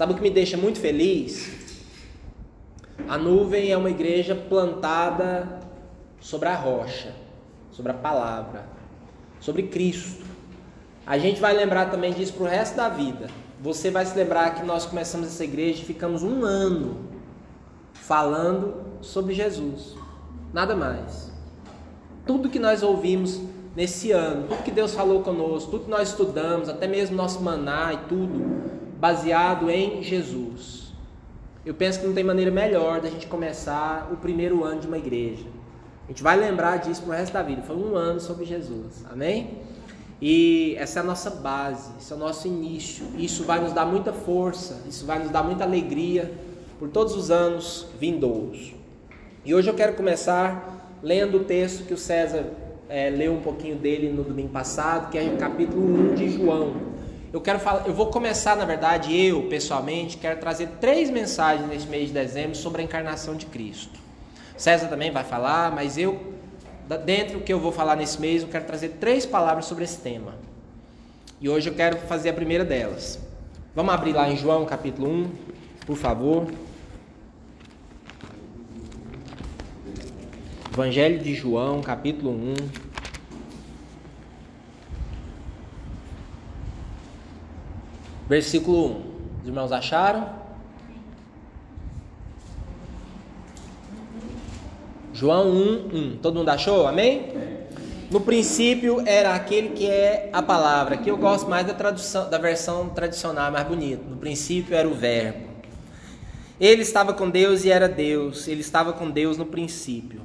Sabe o que me deixa muito feliz? A nuvem é uma igreja plantada sobre a rocha, sobre a palavra, sobre Cristo. A gente vai lembrar também disso para o resto da vida. Você vai se lembrar que nós começamos essa igreja e ficamos um ano falando sobre Jesus. Nada mais. Tudo que nós ouvimos nesse ano, tudo que Deus falou conosco, tudo que nós estudamos, até mesmo nosso maná e tudo, baseado em Jesus. Eu penso que não tem maneira melhor da gente começar o primeiro ano de uma igreja. A gente vai lembrar disso pro resto da vida. Foi um ano sobre Jesus. Amém? E essa é a nossa base, esse é o nosso início. Isso vai nos dar muita força, isso vai nos dar muita alegria por todos os anos vindouros. E hoje eu quero começar lendo o texto que o César é, leu um pouquinho dele no domingo passado, que é o capítulo 1 de João. Eu quero falar, eu vou começar, na verdade, eu pessoalmente quero trazer três mensagens nesse mês de dezembro sobre a encarnação de Cristo. César também vai falar, mas eu dentro do que eu vou falar nesse mês, eu quero trazer três palavras sobre esse tema. E hoje eu quero fazer a primeira delas. Vamos abrir lá em João capítulo 1, por favor. Evangelho de João, capítulo 1. Versículo 1. Os irmãos acharam? João 1, 1. Todo mundo achou? Amém? No princípio era aquele que é a palavra. Aqui eu gosto mais da tradução, da versão tradicional, mais bonita. No princípio era o verbo. Ele estava com Deus e era Deus. Ele estava com Deus no princípio.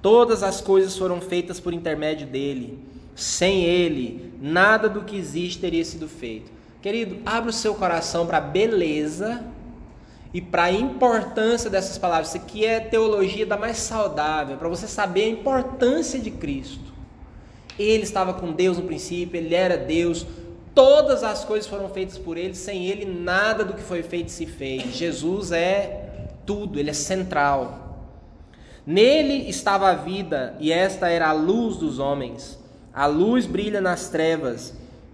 Todas as coisas foram feitas por intermédio dele. Sem ele, nada do que existe teria sido feito. Querido, abra o seu coração para a beleza e para a importância dessas palavras. Isso aqui é teologia da mais saudável, para você saber a importância de Cristo. Ele estava com Deus no princípio, ele era Deus, todas as coisas foram feitas por ele, sem ele nada do que foi feito se fez. Jesus é tudo, ele é central. Nele estava a vida, e esta era a luz dos homens. A luz brilha nas trevas,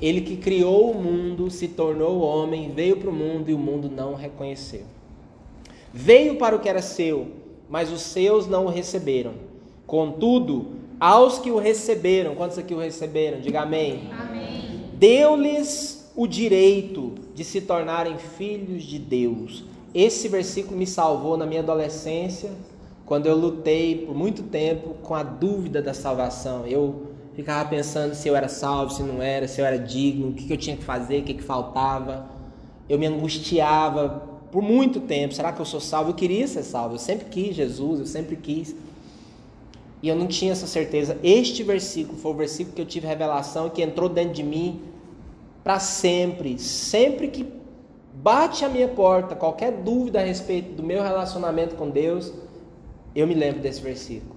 Ele que criou o mundo se tornou homem, veio para o mundo e o mundo não o reconheceu. Veio para o que era seu, mas os seus não o receberam. Contudo, aos que o receberam, quantos aqui o receberam? Diga amém. amém. Deu-lhes o direito de se tornarem filhos de Deus esse versículo me salvou na minha adolescência, quando eu lutei por muito tempo com a dúvida da salvação. Eu ficava pensando se eu era salvo, se não era, se eu era digno, o que eu tinha que fazer, o que faltava. Eu me angustiava por muito tempo. Será que eu sou salvo? Eu queria ser salvo. Eu sempre quis Jesus, eu sempre quis. E eu não tinha essa certeza. Este versículo foi o versículo que eu tive revelação e que entrou dentro de mim para sempre. Sempre que bate a minha porta qualquer dúvida a respeito do meu relacionamento com Deus, eu me lembro desse versículo.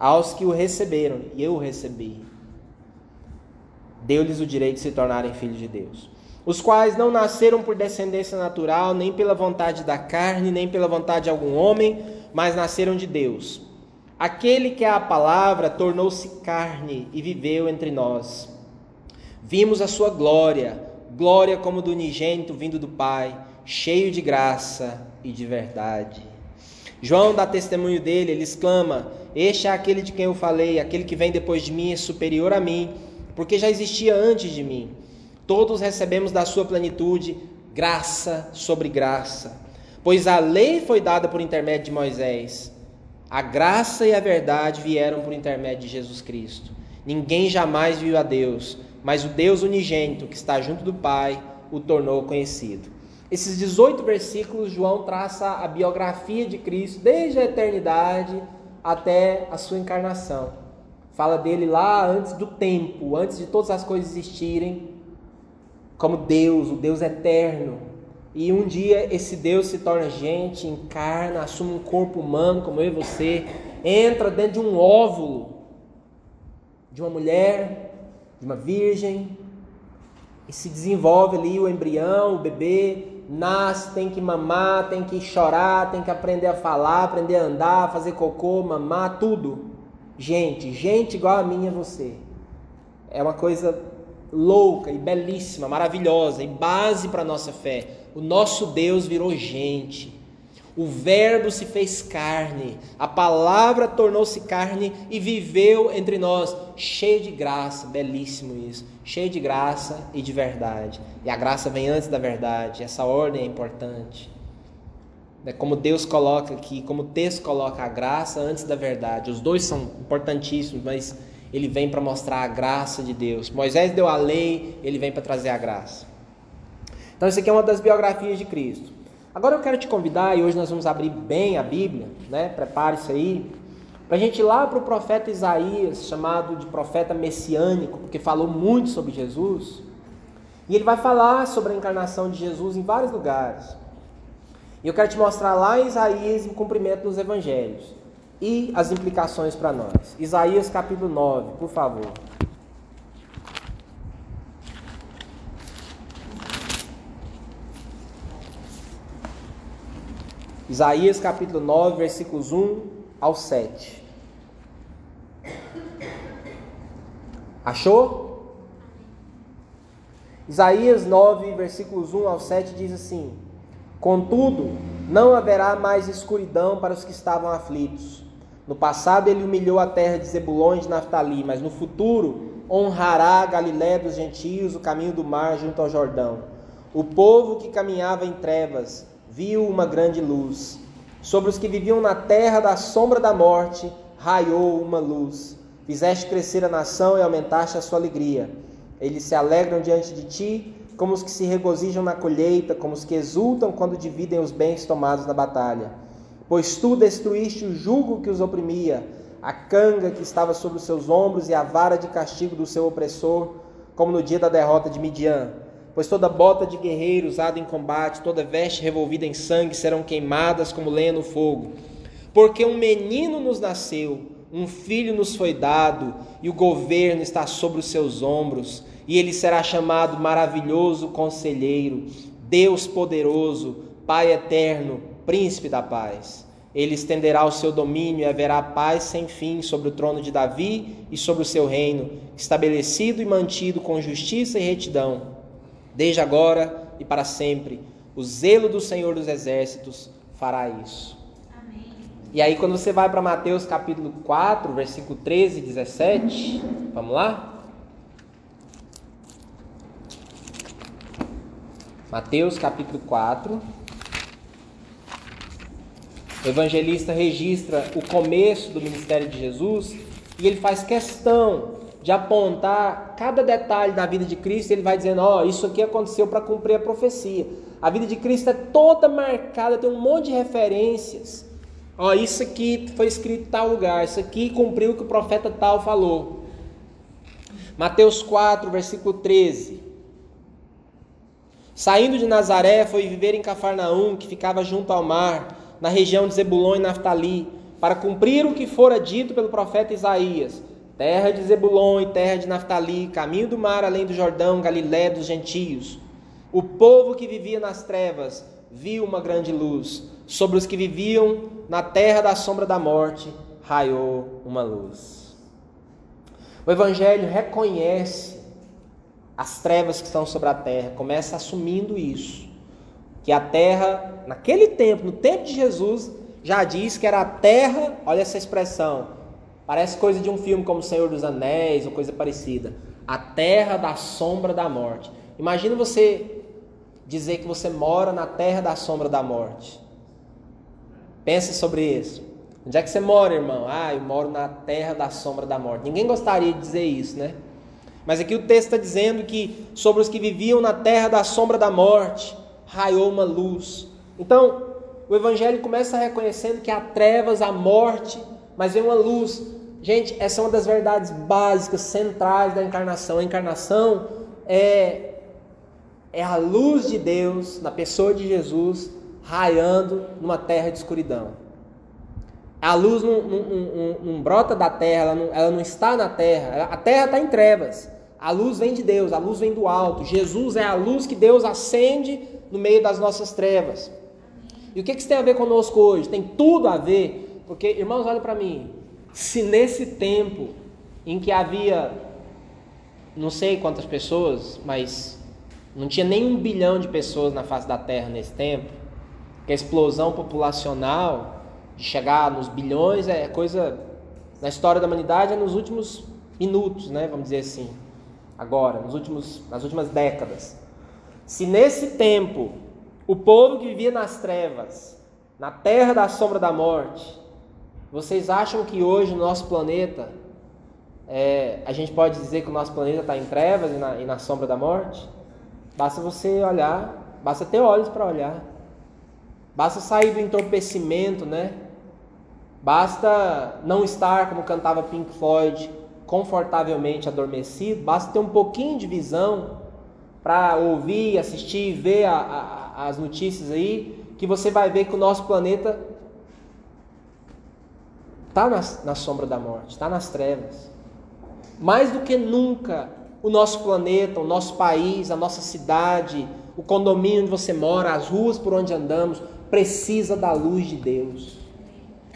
Aos que o receberam, e eu o recebi, deu-lhes o direito de se tornarem filhos de Deus. Os quais não nasceram por descendência natural, nem pela vontade da carne, nem pela vontade de algum homem, mas nasceram de Deus. Aquele que é a palavra tornou-se carne e viveu entre nós. Vimos a sua glória glória como do unigênito vindo do Pai, cheio de graça e de verdade. João dá testemunho dele, ele exclama: Este é aquele de quem eu falei, aquele que vem depois de mim é superior a mim, porque já existia antes de mim. Todos recebemos da sua plenitude graça sobre graça. Pois a lei foi dada por intermédio de Moisés, a graça e a verdade vieram por intermédio de Jesus Cristo. Ninguém jamais viu a Deus, mas o Deus unigênito que está junto do Pai o tornou conhecido. Esses 18 versículos, João traça a biografia de Cristo desde a eternidade até a sua encarnação. Fala dele lá antes do tempo, antes de todas as coisas existirem, como Deus, o Deus eterno, E um dia esse Deus se torna gente, encarna, assume um corpo humano como eu e você, entra dentro de um óvulo de uma mulher, de uma virgem, e se desenvolve ali o embrião, o bebê, nasce, tem que mamar, tem que chorar, tem que aprender a falar, aprender a andar, fazer cocô, mamar, tudo. Gente, gente igual a mim e a você. É uma coisa louca e belíssima, maravilhosa e base para a nossa fé. O nosso Deus virou gente. O Verbo se fez carne, a palavra tornou-se carne e viveu entre nós, cheio de graça, belíssimo isso, cheio de graça e de verdade. E a graça vem antes da verdade, essa ordem é importante. É como Deus coloca aqui, como o texto coloca a graça antes da verdade. Os dois são importantíssimos, mas ele vem para mostrar a graça de Deus. Moisés deu a lei, ele vem para trazer a graça. Então, isso aqui é uma das biografias de Cristo. Agora eu quero te convidar, e hoje nós vamos abrir bem a Bíblia, né? Prepare-se aí, para a gente ir lá para o profeta Isaías, chamado de profeta messiânico, porque falou muito sobre Jesus. E ele vai falar sobre a encarnação de Jesus em vários lugares. E eu quero te mostrar lá em Isaías, em cumprimento nos evangelhos e as implicações para nós. Isaías capítulo 9, por favor. Isaías capítulo 9, versículos 1 ao 7. Achou? Isaías 9, versículos 1 ao 7 diz assim: Contudo, não haverá mais escuridão para os que estavam aflitos no passado ele humilhou a terra de Zebulon e de Naftali, mas no futuro honrará a Galiléia dos gentios, o caminho do mar junto ao Jordão. O povo que caminhava em trevas viu uma grande luz. Sobre os que viviam na terra da sombra da morte raiou uma luz. Fizeste crescer a nação e aumentaste a sua alegria. Eles se alegram diante de ti, como os que se regozijam na colheita, como os que exultam quando dividem os bens tomados na batalha. Pois tu destruíste o jugo que os oprimia, a canga que estava sobre os seus ombros e a vara de castigo do seu opressor, como no dia da derrota de Midian. Pois toda bota de guerreiro usada em combate, toda veste revolvida em sangue serão queimadas como lenha no fogo. Porque um menino nos nasceu, um filho nos foi dado, e o governo está sobre os seus ombros, e ele será chamado maravilhoso conselheiro, Deus poderoso, Pai eterno, príncipe da paz. Ele estenderá o seu domínio e haverá paz sem fim sobre o trono de Davi e sobre o seu reino, estabelecido e mantido com justiça e retidão, desde agora e para sempre. O zelo do Senhor dos Exércitos fará isso. Amém. E aí, quando você vai para Mateus capítulo 4, versículo 13 e 17, vamos lá? Mateus capítulo 4. O evangelista registra o começo do ministério de Jesus e ele faz questão de apontar cada detalhe da vida de Cristo. Ele vai dizendo: Ó, oh, isso aqui aconteceu para cumprir a profecia. A vida de Cristo é toda marcada, tem um monte de referências. Ó, oh, isso aqui foi escrito em tal lugar, isso aqui cumpriu o que o profeta tal falou. Mateus 4, versículo 13. Saindo de Nazaré, foi viver em Cafarnaum, que ficava junto ao mar na região de Zebulon e Naftali, para cumprir o que fora dito pelo profeta Isaías: terra de Zebulon e terra de Naftali, caminho do mar além do Jordão, Galiléia dos gentios. O povo que vivia nas trevas viu uma grande luz. Sobre os que viviam na terra da sombra da morte, raiou uma luz. O Evangelho reconhece as trevas que estão sobre a terra, começa assumindo isso que a terra, naquele tempo, no tempo de Jesus, já diz que era a terra, olha essa expressão, parece coisa de um filme como Senhor dos Anéis ou coisa parecida. A terra da sombra da morte. Imagina você dizer que você mora na terra da sombra da morte. Pense sobre isso. Onde é que você mora, irmão? Ah, eu moro na terra da sombra da morte. Ninguém gostaria de dizer isso, né? Mas aqui o texto está dizendo que sobre os que viviam na terra da sombra da morte, raiou uma luz. Então, o Evangelho começa reconhecendo que há trevas, há morte, mas vem uma luz. Gente, essa é uma das verdades básicas, centrais da encarnação. A encarnação é é a luz de Deus na pessoa de Jesus raiando numa terra de escuridão. A luz não, não, não, não brota da terra, ela não, ela não está na terra, a terra está em trevas. A luz vem de Deus, a luz vem do alto. Jesus é a luz que Deus acende no meio das nossas trevas. E o que isso tem a ver conosco hoje? Tem tudo a ver, porque, irmãos, olha para mim. Se nesse tempo em que havia não sei quantas pessoas, mas não tinha nem um bilhão de pessoas na face da Terra nesse tempo, que a explosão populacional de chegar nos bilhões é coisa na história da humanidade é nos últimos minutos, né? Vamos dizer assim, agora, nos últimos, nas últimas décadas. Se nesse tempo o povo que vivia nas trevas, na terra da sombra da morte, vocês acham que hoje o nosso planeta, é, a gente pode dizer que o nosso planeta está em trevas e na, e na sombra da morte? Basta você olhar, basta ter olhos para olhar, basta sair do entorpecimento, né? Basta não estar, como cantava Pink Floyd, confortavelmente adormecido, basta ter um pouquinho de visão para ouvir, assistir, ver a, a, as notícias aí, que você vai ver que o nosso planeta está na, na sombra da morte, está nas trevas. Mais do que nunca, o nosso planeta, o nosso país, a nossa cidade, o condomínio onde você mora, as ruas por onde andamos, precisa da luz de Deus.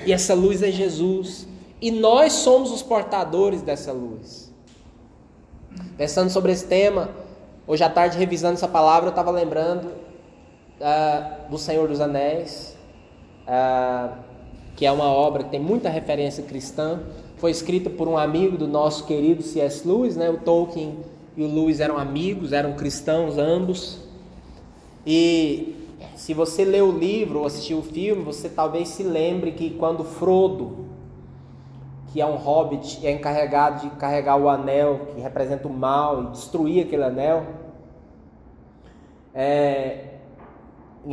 E essa luz é Jesus. E nós somos os portadores dessa luz. Pensando sobre esse tema, Hoje à tarde, revisando essa palavra, eu estava lembrando uh, do Senhor dos Anéis, uh, que é uma obra que tem muita referência cristã. Foi escrita por um amigo do nosso querido C.S. Lewis, né? O Tolkien e o Lewis eram amigos, eram cristãos ambos. E se você leu o livro ou assistiu o filme, você talvez se lembre que quando Frodo, que é um hobbit, é encarregado de carregar o anel que representa o mal e destruir aquele anel, é,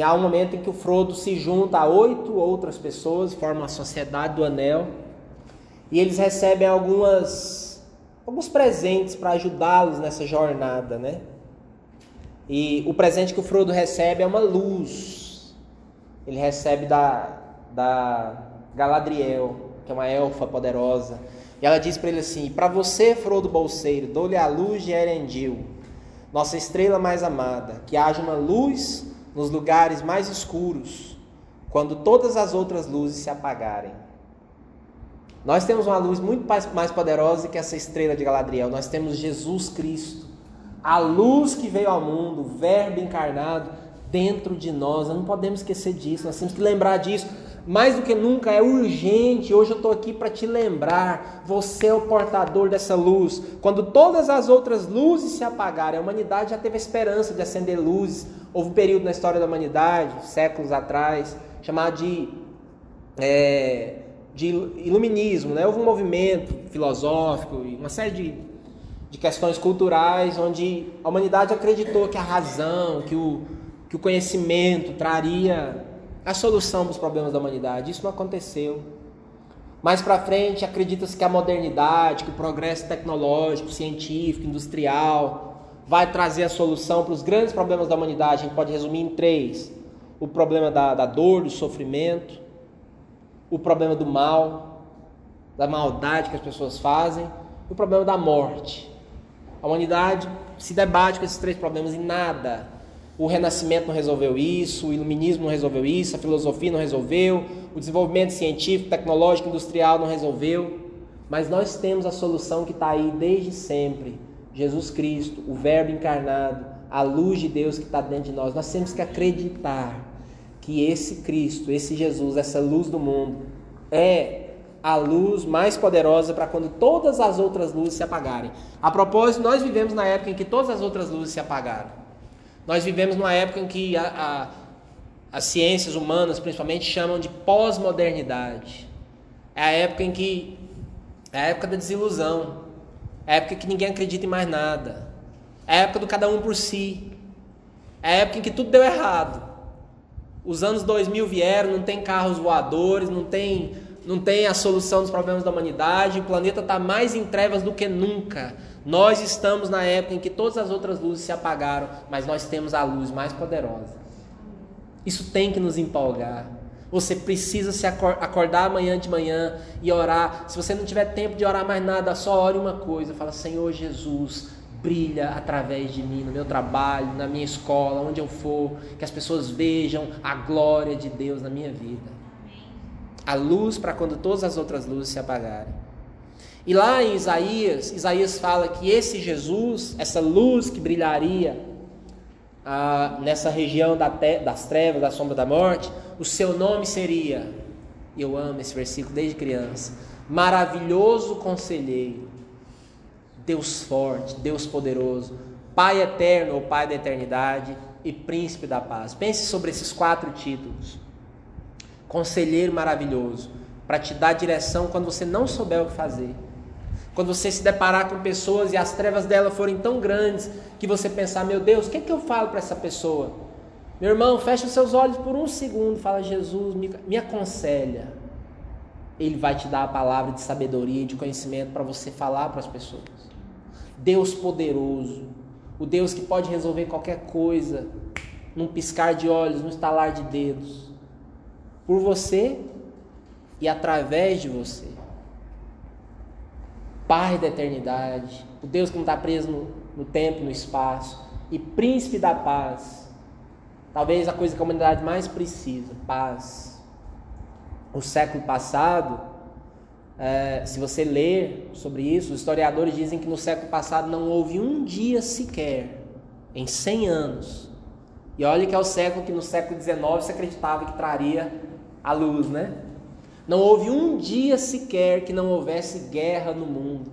há um momento em que o Frodo se junta a oito outras pessoas, forma a Sociedade do Anel, e eles recebem algumas, alguns presentes para ajudá-los nessa jornada, né? E o presente que o Frodo recebe é uma luz. Ele recebe da, da Galadriel, que é uma elfa poderosa. E ela diz para ele assim: Para você, Frodo Bolseiro, dou-lhe a luz de Erendil nossa estrela mais amada, que haja uma luz nos lugares mais escuros, quando todas as outras luzes se apagarem. Nós temos uma luz muito mais poderosa que essa estrela de Galadriel. Nós temos Jesus Cristo, a luz que veio ao mundo, o Verbo encarnado dentro de nós. Nós não podemos esquecer disso, nós temos que lembrar disso mais do que nunca é urgente. Hoje eu estou aqui para te lembrar: você é o portador dessa luz. Quando todas as outras luzes se apagarem, a humanidade já teve a esperança de acender luzes. Houve um período na história da humanidade, séculos atrás, chamado de, é, de iluminismo. Né? Houve um movimento filosófico e uma série de, de questões culturais onde a humanidade acreditou que a razão, que o, que o conhecimento traria a solução dos problemas da humanidade. Isso não aconteceu. Mais para frente, acredita-se que a modernidade, que o progresso tecnológico, científico, industrial, vai trazer a solução para os grandes problemas da humanidade. A gente pode resumir em três: o problema da, da dor, do sofrimento, o problema do mal, da maldade que as pessoas fazem, e o problema da morte. A humanidade se debate com esses três problemas e nada o Renascimento não resolveu isso, o Iluminismo não resolveu isso, a filosofia não resolveu, o desenvolvimento científico, tecnológico, industrial não resolveu. Mas nós temos a solução que está aí desde sempre: Jesus Cristo, o Verbo encarnado, a luz de Deus que está dentro de nós. Nós temos que acreditar que esse Cristo, esse Jesus, essa luz do mundo, é a luz mais poderosa para quando todas as outras luzes se apagarem. A propósito, nós vivemos na época em que todas as outras luzes se apagaram. Nós vivemos numa época em que a, a, as ciências humanas, principalmente, chamam de pós-modernidade. É a época em que. É a época da desilusão. É a época que ninguém acredita em mais nada. É a época do cada um por si. É a época em que tudo deu errado. Os anos 2000 vieram, não tem carros voadores, não tem, não tem a solução dos problemas da humanidade, o planeta está mais em trevas do que nunca. Nós estamos na época em que todas as outras luzes se apagaram, mas nós temos a luz mais poderosa. Isso tem que nos empolgar. Você precisa se acordar amanhã de manhã e orar. Se você não tiver tempo de orar mais nada, só ore uma coisa. Fala, Senhor Jesus, brilha através de mim, no meu trabalho, na minha escola, onde eu for, que as pessoas vejam a glória de Deus na minha vida. A luz para quando todas as outras luzes se apagarem. E lá em Isaías, Isaías fala que esse Jesus, essa luz que brilharia ah, nessa região da te, das trevas, da sombra da morte, o seu nome seria, e eu amo esse versículo desde criança, maravilhoso conselheiro, Deus forte, Deus poderoso, Pai eterno ou Pai da eternidade e Príncipe da paz. Pense sobre esses quatro títulos. Conselheiro maravilhoso, para te dar direção quando você não souber o que fazer. Quando você se deparar com pessoas e as trevas dela forem tão grandes que você pensar, meu Deus, o que, é que eu falo para essa pessoa? Meu irmão, fecha os seus olhos por um segundo, fala, Jesus, me, me aconselha. Ele vai te dar a palavra de sabedoria e de conhecimento para você falar para as pessoas. Deus poderoso, o Deus que pode resolver qualquer coisa, num piscar de olhos, num estalar de dedos, por você e através de você. Pai da eternidade, o Deus que não está preso no, no tempo, no espaço, e príncipe da paz. Talvez a coisa que a humanidade mais precisa, paz. O século passado, é, se você ler sobre isso, os historiadores dizem que no século passado não houve um dia sequer, em 100 anos. E olha que é o século que no século XIX se acreditava que traria a luz, né? Não houve um dia sequer que não houvesse guerra no mundo.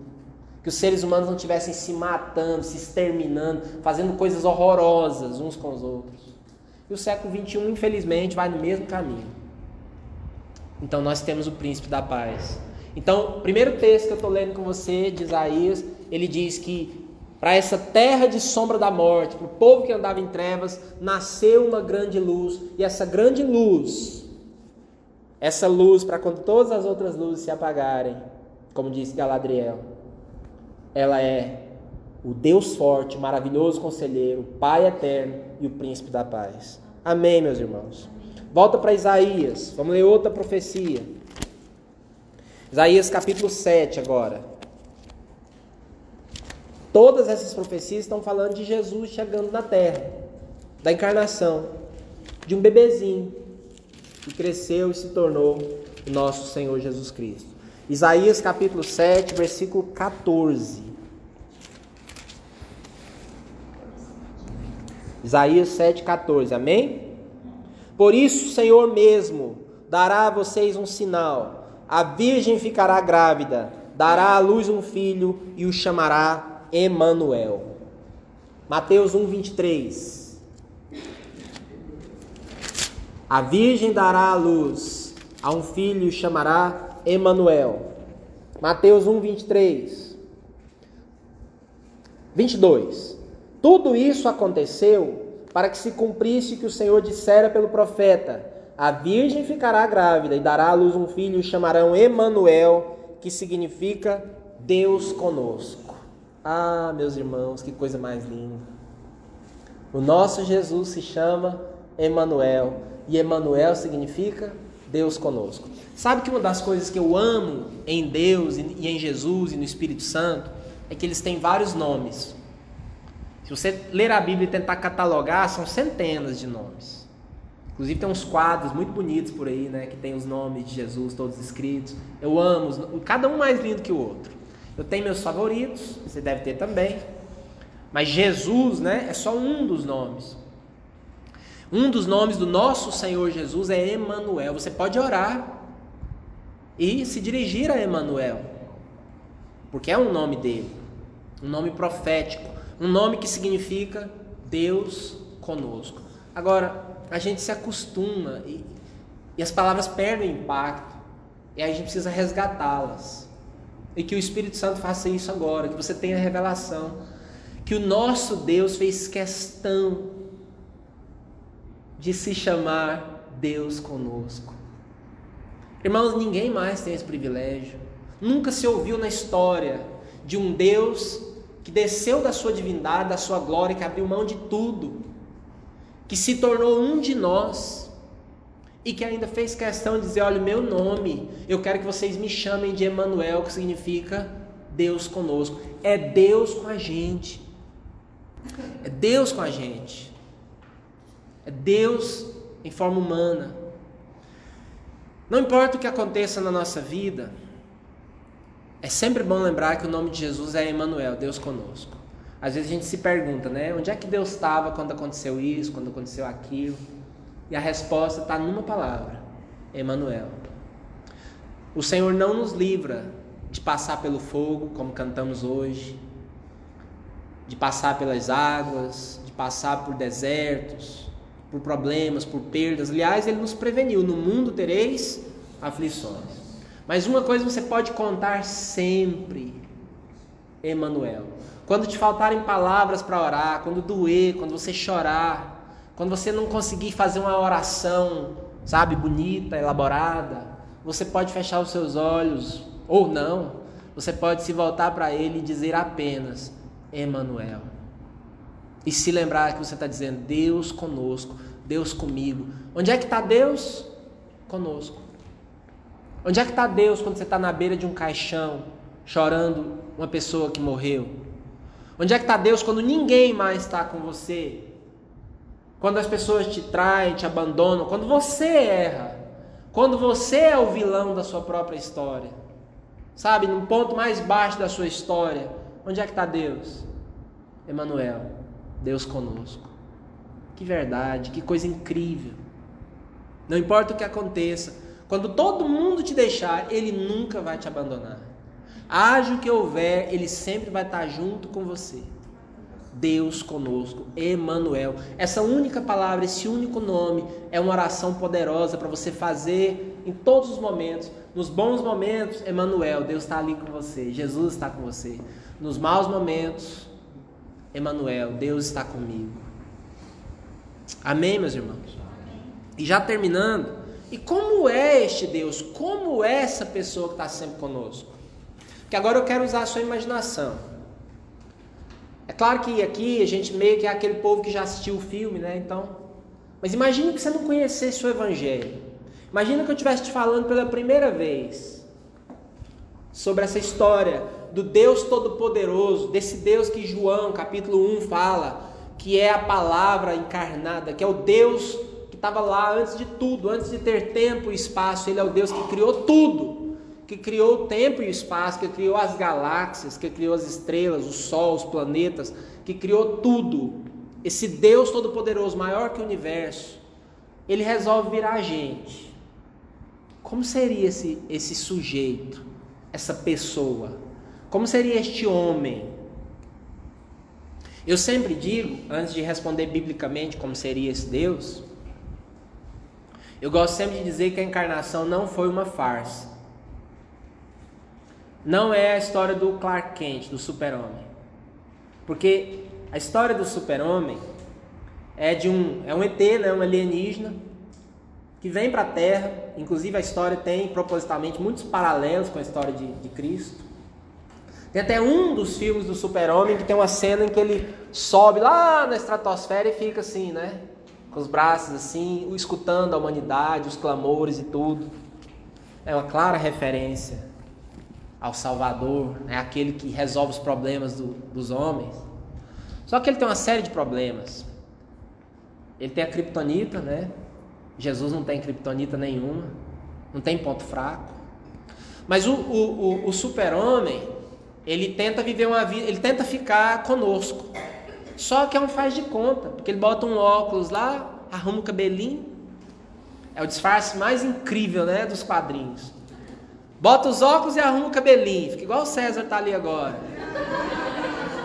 Que os seres humanos não estivessem se matando, se exterminando, fazendo coisas horrorosas uns com os outros. E o século XXI, infelizmente, vai no mesmo caminho. Então nós temos o príncipe da paz. Então, o primeiro texto que eu estou lendo com você, de Isaías, ele diz que para essa terra de sombra da morte, para o povo que andava em trevas, nasceu uma grande luz. E essa grande luz essa luz, para quando todas as outras luzes se apagarem, como disse Galadriel, ela é o Deus forte, maravilhoso conselheiro, Pai eterno e o príncipe da paz. Amém, meus irmãos. Volta para Isaías, vamos ler outra profecia. Isaías capítulo 7 agora. Todas essas profecias estão falando de Jesus chegando na terra, da encarnação, de um bebezinho, que cresceu e se tornou o nosso Senhor Jesus Cristo. Isaías capítulo 7, versículo 14. Isaías 7, 14. Amém? Por isso o Senhor mesmo dará a vocês um sinal. A virgem ficará grávida, dará à luz um filho e o chamará Emanuel. Mateus 1, 23. A virgem dará à luz a um filho e chamará Emanuel. Mateus 1, 23. 22. Tudo isso aconteceu para que se cumprisse o que o Senhor dissera pelo profeta: A virgem ficará grávida e dará à luz um filho e chamarão Emanuel, que significa Deus conosco. Ah, meus irmãos, que coisa mais linda. O nosso Jesus se chama Emanuel e Emanuel significa Deus conosco. Sabe que uma das coisas que eu amo em Deus e em Jesus e no Espírito Santo é que eles têm vários nomes. Se você ler a Bíblia e tentar catalogar, são centenas de nomes. Inclusive tem uns quadros muito bonitos por aí, né, que tem os nomes de Jesus todos escritos. Eu amo, cada um mais lindo que o outro. Eu tenho meus favoritos, você deve ter também. Mas Jesus, né, é só um dos nomes. Um dos nomes do nosso Senhor Jesus é Emanuel. Você pode orar e se dirigir a Emanuel, porque é um nome dele, um nome profético, um nome que significa Deus conosco. Agora, a gente se acostuma e, e as palavras perdem impacto, e a gente precisa resgatá-las. E que o Espírito Santo faça isso agora, que você tenha revelação. Que o nosso Deus fez questão de se chamar Deus conosco. Irmãos, ninguém mais tem esse privilégio. Nunca se ouviu na história de um Deus que desceu da sua divindade, da sua glória, que abriu mão de tudo, que se tornou um de nós e que ainda fez questão de dizer: olha, o meu nome, eu quero que vocês me chamem de Emanuel, que significa Deus conosco. É Deus com a gente. É Deus com a gente. É Deus em forma humana. Não importa o que aconteça na nossa vida, é sempre bom lembrar que o nome de Jesus é Emmanuel, Deus conosco. Às vezes a gente se pergunta, né? Onde é que Deus estava quando aconteceu isso, quando aconteceu aquilo? E a resposta está numa palavra: Emmanuel. O Senhor não nos livra de passar pelo fogo, como cantamos hoje, de passar pelas águas, de passar por desertos, por problemas, por perdas. Aliás, ele nos preveniu: no mundo tereis aflições. Mas uma coisa você pode contar sempre, Emanuel. Quando te faltarem palavras para orar, quando doer, quando você chorar, quando você não conseguir fazer uma oração, sabe, bonita, elaborada, você pode fechar os seus olhos ou não. Você pode se voltar para ele e dizer apenas Emanuel. E se lembrar que você está dizendo Deus conosco, Deus comigo. Onde é que está Deus? Conosco. Onde é que está Deus quando você está na beira de um caixão, chorando uma pessoa que morreu? Onde é que está Deus quando ninguém mais está com você? Quando as pessoas te traem, te abandonam, quando você erra, quando você é o vilão da sua própria história, sabe, no ponto mais baixo da sua história, onde é que está Deus? Emanuel, Deus conosco. Que verdade, que coisa incrível. Não importa o que aconteça, quando todo mundo te deixar, ele nunca vai te abandonar. Haja o que houver, ele sempre vai estar junto com você. Deus conosco, Emanuel. Essa única palavra, esse único nome é uma oração poderosa para você fazer em todos os momentos. Nos bons momentos, Emanuel, Deus está ali com você, Jesus está com você. Nos maus momentos, Emanuel, Deus está comigo. Amém, meus irmãos. E já terminando, e como é este Deus? Como é essa pessoa que está sempre conosco? Que agora eu quero usar a sua imaginação. É claro que aqui a gente meio que é aquele povo que já assistiu o filme, né? Então, mas imagine que você não conhecesse o Evangelho. Imagina que eu estivesse te falando pela primeira vez sobre essa história do Deus Todo-Poderoso, desse Deus que João, capítulo 1, fala, que é a palavra encarnada, que é o Deus estava lá antes de tudo, antes de ter tempo e espaço. Ele é o Deus que criou tudo, que criou o tempo e o espaço, que criou as galáxias, que criou as estrelas, o sol, os planetas, que criou tudo. Esse Deus todo-poderoso, maior que o universo, ele resolve virar gente. Como seria esse, esse sujeito, essa pessoa? Como seria este homem? Eu sempre digo, antes de responder biblicamente como seria esse Deus, eu gosto sempre de dizer que a encarnação não foi uma farsa. Não é a história do Clark Kent, do super-homem. Porque a história do super-homem é de um, é um ET, né, um alienígena, que vem para a Terra. Inclusive a história tem propositalmente muitos paralelos com a história de, de Cristo. Tem até um dos filmes do super-homem que tem uma cena em que ele sobe lá na estratosfera e fica assim, né? com os braços assim, escutando a humanidade, os clamores e tudo. É uma clara referência ao Salvador, é aquele que resolve os problemas do, dos homens. Só que ele tem uma série de problemas. Ele tem a criptonita, né? Jesus não tem criptonita nenhuma, não tem ponto fraco. Mas o, o, o, o super-homem, ele tenta viver uma vida, ele tenta ficar conosco. Só que é um faz de conta, porque ele bota um óculos lá, arruma o cabelinho. É o disfarce mais incrível, né, dos quadrinhos. Bota os óculos e arruma o cabelinho, fica igual o César tá ali agora.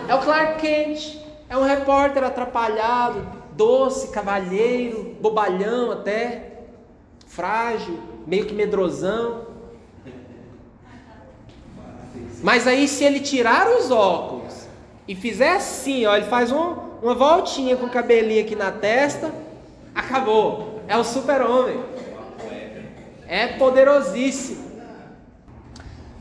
É o Clark Kent, é um repórter atrapalhado, doce, cavalheiro, bobalhão até, frágil, meio que medrosão. Mas aí se ele tirar os óculos e fizer assim, ó, ele faz um, uma voltinha com o cabelinho aqui na testa, acabou. É o super-homem. É poderosíssimo.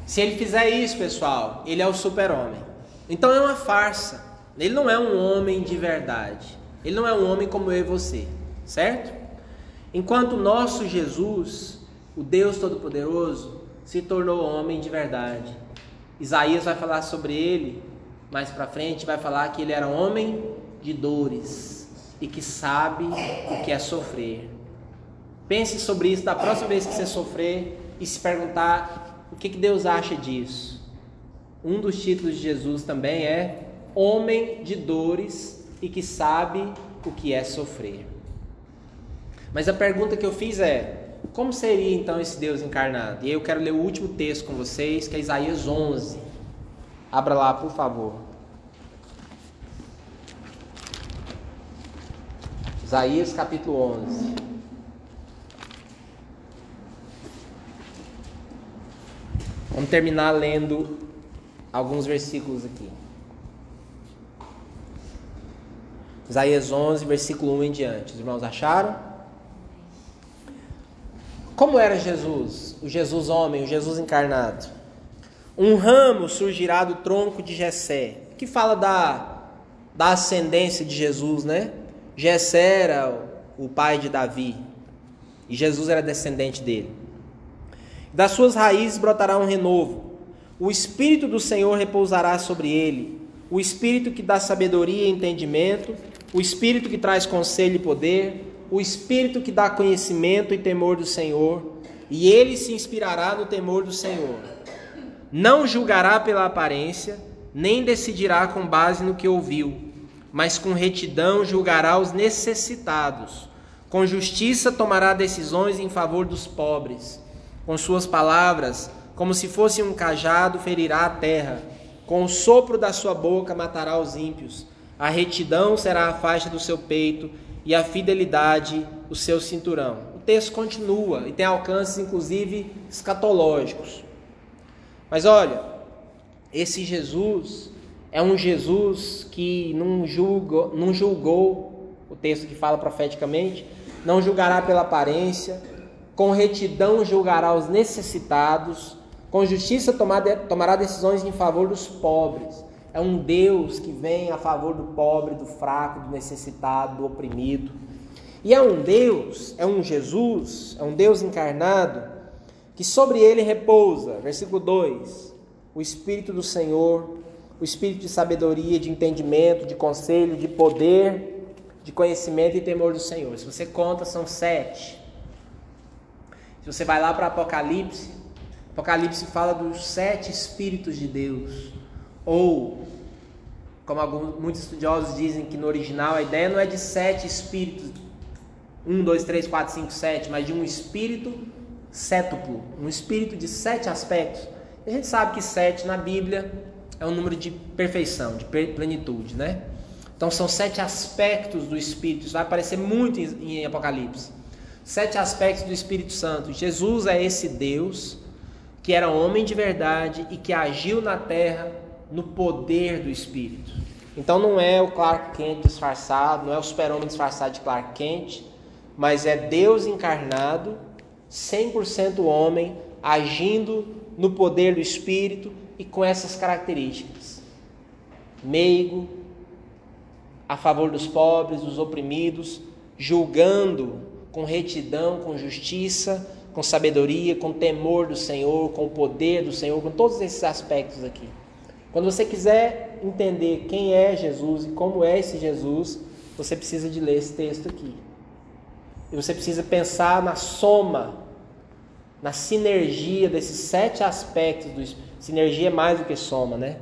Se ele fizer isso, pessoal, ele é o super-homem. Então é uma farsa. Ele não é um homem de verdade. Ele não é um homem como eu e você, certo? Enquanto o nosso Jesus, o Deus Todo-Poderoso, se tornou homem de verdade. Isaías vai falar sobre ele mais para frente, vai falar que ele era homem de dores e que sabe o que é sofrer. Pense sobre isso da próxima vez que você sofrer e se perguntar o que, que Deus acha disso. Um dos títulos de Jesus também é Homem de Dores e que sabe o que é sofrer. Mas a pergunta que eu fiz é: como seria então esse Deus encarnado? E eu quero ler o último texto com vocês, que é Isaías 11. Abra lá, por favor. Isaías capítulo 11. Vamos terminar lendo alguns versículos aqui. Isaías 11, versículo 1 em diante. Os irmãos acharam? Como era Jesus? O Jesus homem, o Jesus encarnado. Um ramo surgirá do tronco de Jessé, que fala da, da ascendência de Jesus, né? Jessé era o pai de Davi, e Jesus era descendente dele. Das suas raízes brotará um renovo. O Espírito do Senhor repousará sobre ele. O Espírito que dá sabedoria e entendimento. O Espírito que traz conselho e poder. O Espírito que dá conhecimento e temor do Senhor. E ele se inspirará no temor do Senhor. Não julgará pela aparência, nem decidirá com base no que ouviu, mas com retidão julgará os necessitados. Com justiça tomará decisões em favor dos pobres com suas palavras, como se fosse um cajado, ferirá a terra. Com o sopro da sua boca matará os ímpios. A retidão será a faixa do seu peito e a fidelidade o seu cinturão. O texto continua e tem alcances, inclusive, escatológicos. Mas olha, esse Jesus é um Jesus que não julgou, não julgou o texto que fala profeticamente, não julgará pela aparência, com retidão julgará os necessitados, com justiça tomará decisões em favor dos pobres. É um Deus que vem a favor do pobre, do fraco, do necessitado, do oprimido. E é um Deus, é um Jesus, é um Deus encarnado, que sobre ele repousa, versículo 2, o Espírito do Senhor, o Espírito de sabedoria, de entendimento, de conselho, de poder, de conhecimento e temor do Senhor. Se você conta, são sete. Se você vai lá para Apocalipse, Apocalipse fala dos sete Espíritos de Deus. Ou, como alguns, muitos estudiosos dizem que no original a ideia não é de sete Espíritos, um, dois, três, quatro, cinco, sete, mas de um Espírito sétuplo, um Espírito de sete aspectos. A gente sabe que sete na Bíblia é um número de perfeição, de plenitude, né? Então são sete aspectos do Espírito. Isso vai aparecer muito em Apocalipse. Sete aspectos do Espírito Santo. Jesus é esse Deus que era homem de verdade e que agiu na terra no poder do Espírito. Então não é o Clark Kent disfarçado, não é o super-homem disfarçado de Clark Kent, mas é Deus encarnado, 100% homem, agindo no poder do Espírito e com essas características. Meigo, a favor dos pobres, dos oprimidos, julgando com retidão, com justiça, com sabedoria, com temor do Senhor, com o poder do Senhor, com todos esses aspectos aqui. Quando você quiser entender quem é Jesus e como é esse Jesus, você precisa de ler esse texto aqui. E você precisa pensar na soma, na sinergia desses sete aspectos do Sinergia é mais do que soma, né?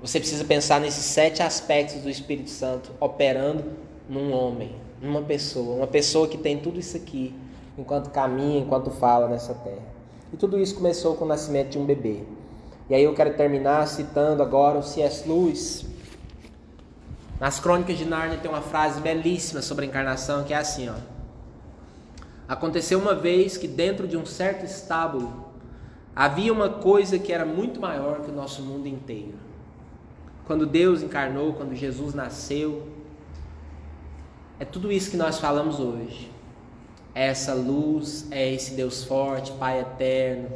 Você precisa pensar nesses sete aspectos do Espírito Santo operando num homem uma pessoa, uma pessoa que tem tudo isso aqui, enquanto caminha, enquanto fala nessa terra. E tudo isso começou com o nascimento de um bebê. E aí eu quero terminar citando agora o C.S. Lewis. Nas Crônicas de Nárnia tem uma frase belíssima sobre a encarnação que é assim, ó. Aconteceu uma vez que dentro de um certo estábulo havia uma coisa que era muito maior que o nosso mundo inteiro. Quando Deus encarnou, quando Jesus nasceu, é tudo isso que nós falamos hoje. Essa luz, é esse Deus forte, Pai eterno,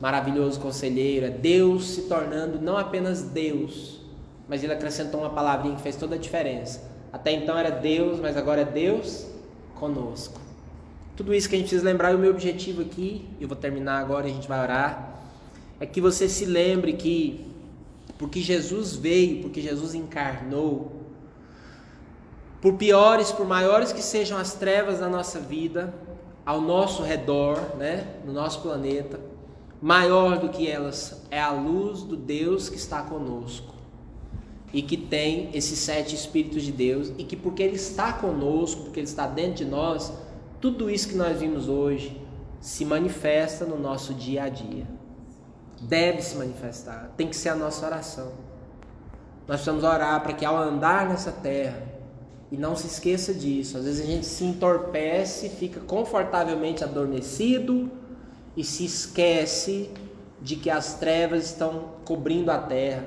maravilhoso conselheiro, é Deus se tornando não apenas Deus, mas ele acrescentou uma palavrinha que fez toda a diferença. Até então era Deus, mas agora é Deus conosco. Tudo isso que a gente precisa lembrar, e o meu objetivo aqui, eu vou terminar agora e a gente vai orar, é que você se lembre que porque Jesus veio, porque Jesus encarnou, por piores, por maiores que sejam as trevas da nossa vida, ao nosso redor, né, no nosso planeta, maior do que elas é a luz do Deus que está conosco e que tem esses sete Espíritos de Deus e que porque Ele está conosco, porque Ele está dentro de nós, tudo isso que nós vimos hoje se manifesta no nosso dia a dia. Deve se manifestar, tem que ser a nossa oração. Nós precisamos orar para que ao andar nessa terra, e não se esqueça disso, às vezes a gente se entorpece, fica confortavelmente adormecido e se esquece de que as trevas estão cobrindo a terra,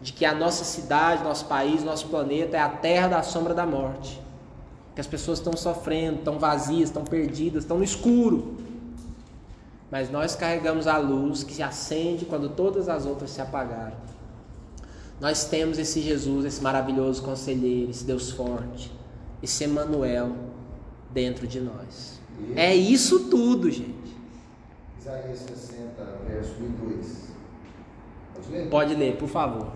de que a nossa cidade, nosso país, nosso planeta é a terra da sombra da morte que as pessoas estão sofrendo, estão vazias, estão perdidas, estão no escuro. Mas nós carregamos a luz que se acende quando todas as outras se apagaram. Nós temos esse Jesus, esse maravilhoso conselheiro, esse Deus forte, esse Emmanuel dentro de nós. É isso tudo, gente. Isaías 60, verso 1 e 2. Pode ler? Pode ler, por favor.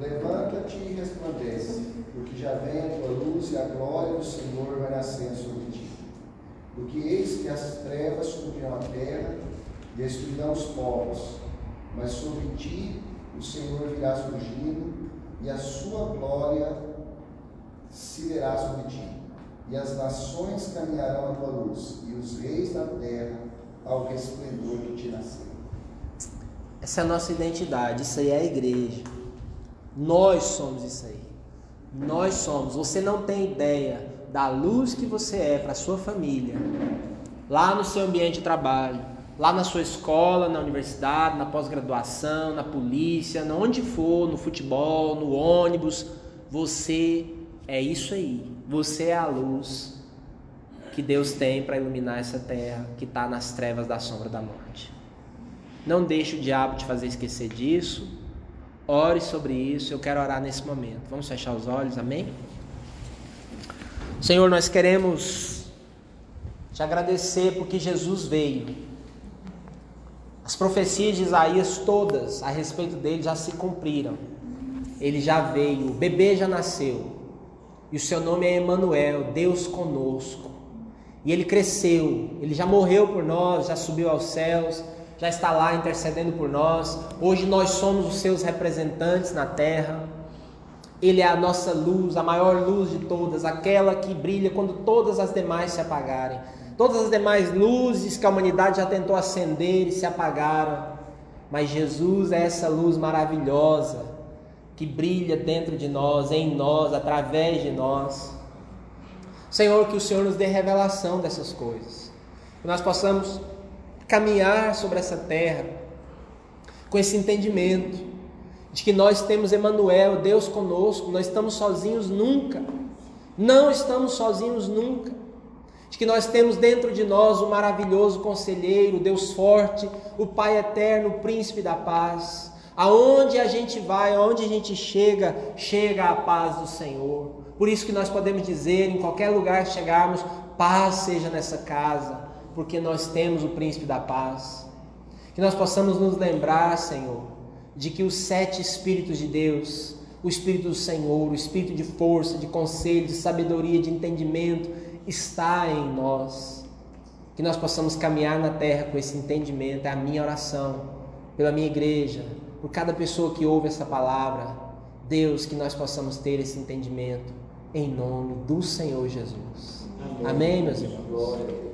Levanta-te e resplandece, porque já vem a tua luz e a glória do Senhor vai nascer sobre ti. Porque eis que as trevas cobrirão a terra e destruirão os povos, mas sobre ti o Senhor virá surgindo e a sua glória se verá sobre ti. E as nações caminharão à tua luz, e os reis da terra ao resplendor que te nasceu. Essa é a nossa identidade, isso aí é a igreja. Nós somos isso aí. Nós somos. Você não tem ideia da luz que você é para sua família, lá no seu ambiente de trabalho, lá na sua escola, na universidade, na pós-graduação, na polícia, onde for, no futebol, no ônibus. Você é isso aí. Você é a luz que Deus tem para iluminar essa terra que está nas trevas da sombra da morte. Não deixe o diabo te fazer esquecer disso. Ore sobre isso. Eu quero orar nesse momento. Vamos fechar os olhos, amém? Senhor, nós queremos te agradecer porque Jesus veio. As profecias de Isaías todas a respeito dele já se cumpriram. Ele já veio, o bebê já nasceu. E o seu nome é Emanuel, Deus conosco. E ele cresceu, ele já morreu por nós, já subiu aos céus já está lá intercedendo por nós. Hoje nós somos os seus representantes na terra. Ele é a nossa luz, a maior luz de todas, aquela que brilha quando todas as demais se apagarem. Todas as demais luzes que a humanidade já tentou acender e se apagaram. Mas Jesus é essa luz maravilhosa que brilha dentro de nós, em nós, através de nós. Senhor, que o Senhor nos dê revelação dessas coisas. Que nós possamos caminhar sobre essa terra com esse entendimento de que nós temos Emmanuel, Deus conosco, nós estamos sozinhos nunca. Não estamos sozinhos nunca. De que nós temos dentro de nós o maravilhoso conselheiro, Deus forte, o Pai eterno, o príncipe da paz. Aonde a gente vai, aonde a gente chega, chega a paz do Senhor. Por isso que nós podemos dizer, em qualquer lugar que chegarmos, paz seja nessa casa, porque nós temos o príncipe da paz. Que nós possamos nos lembrar, Senhor, de que os sete espíritos de Deus, o espírito do Senhor, o espírito de força, de conselho, de sabedoria, de entendimento, está em nós. Que nós possamos caminhar na terra com esse entendimento, é a minha oração, pela minha igreja, por cada pessoa que ouve essa palavra. Deus, que nós possamos ter esse entendimento, em nome do Senhor Jesus. Amém, Amém meus irmãos?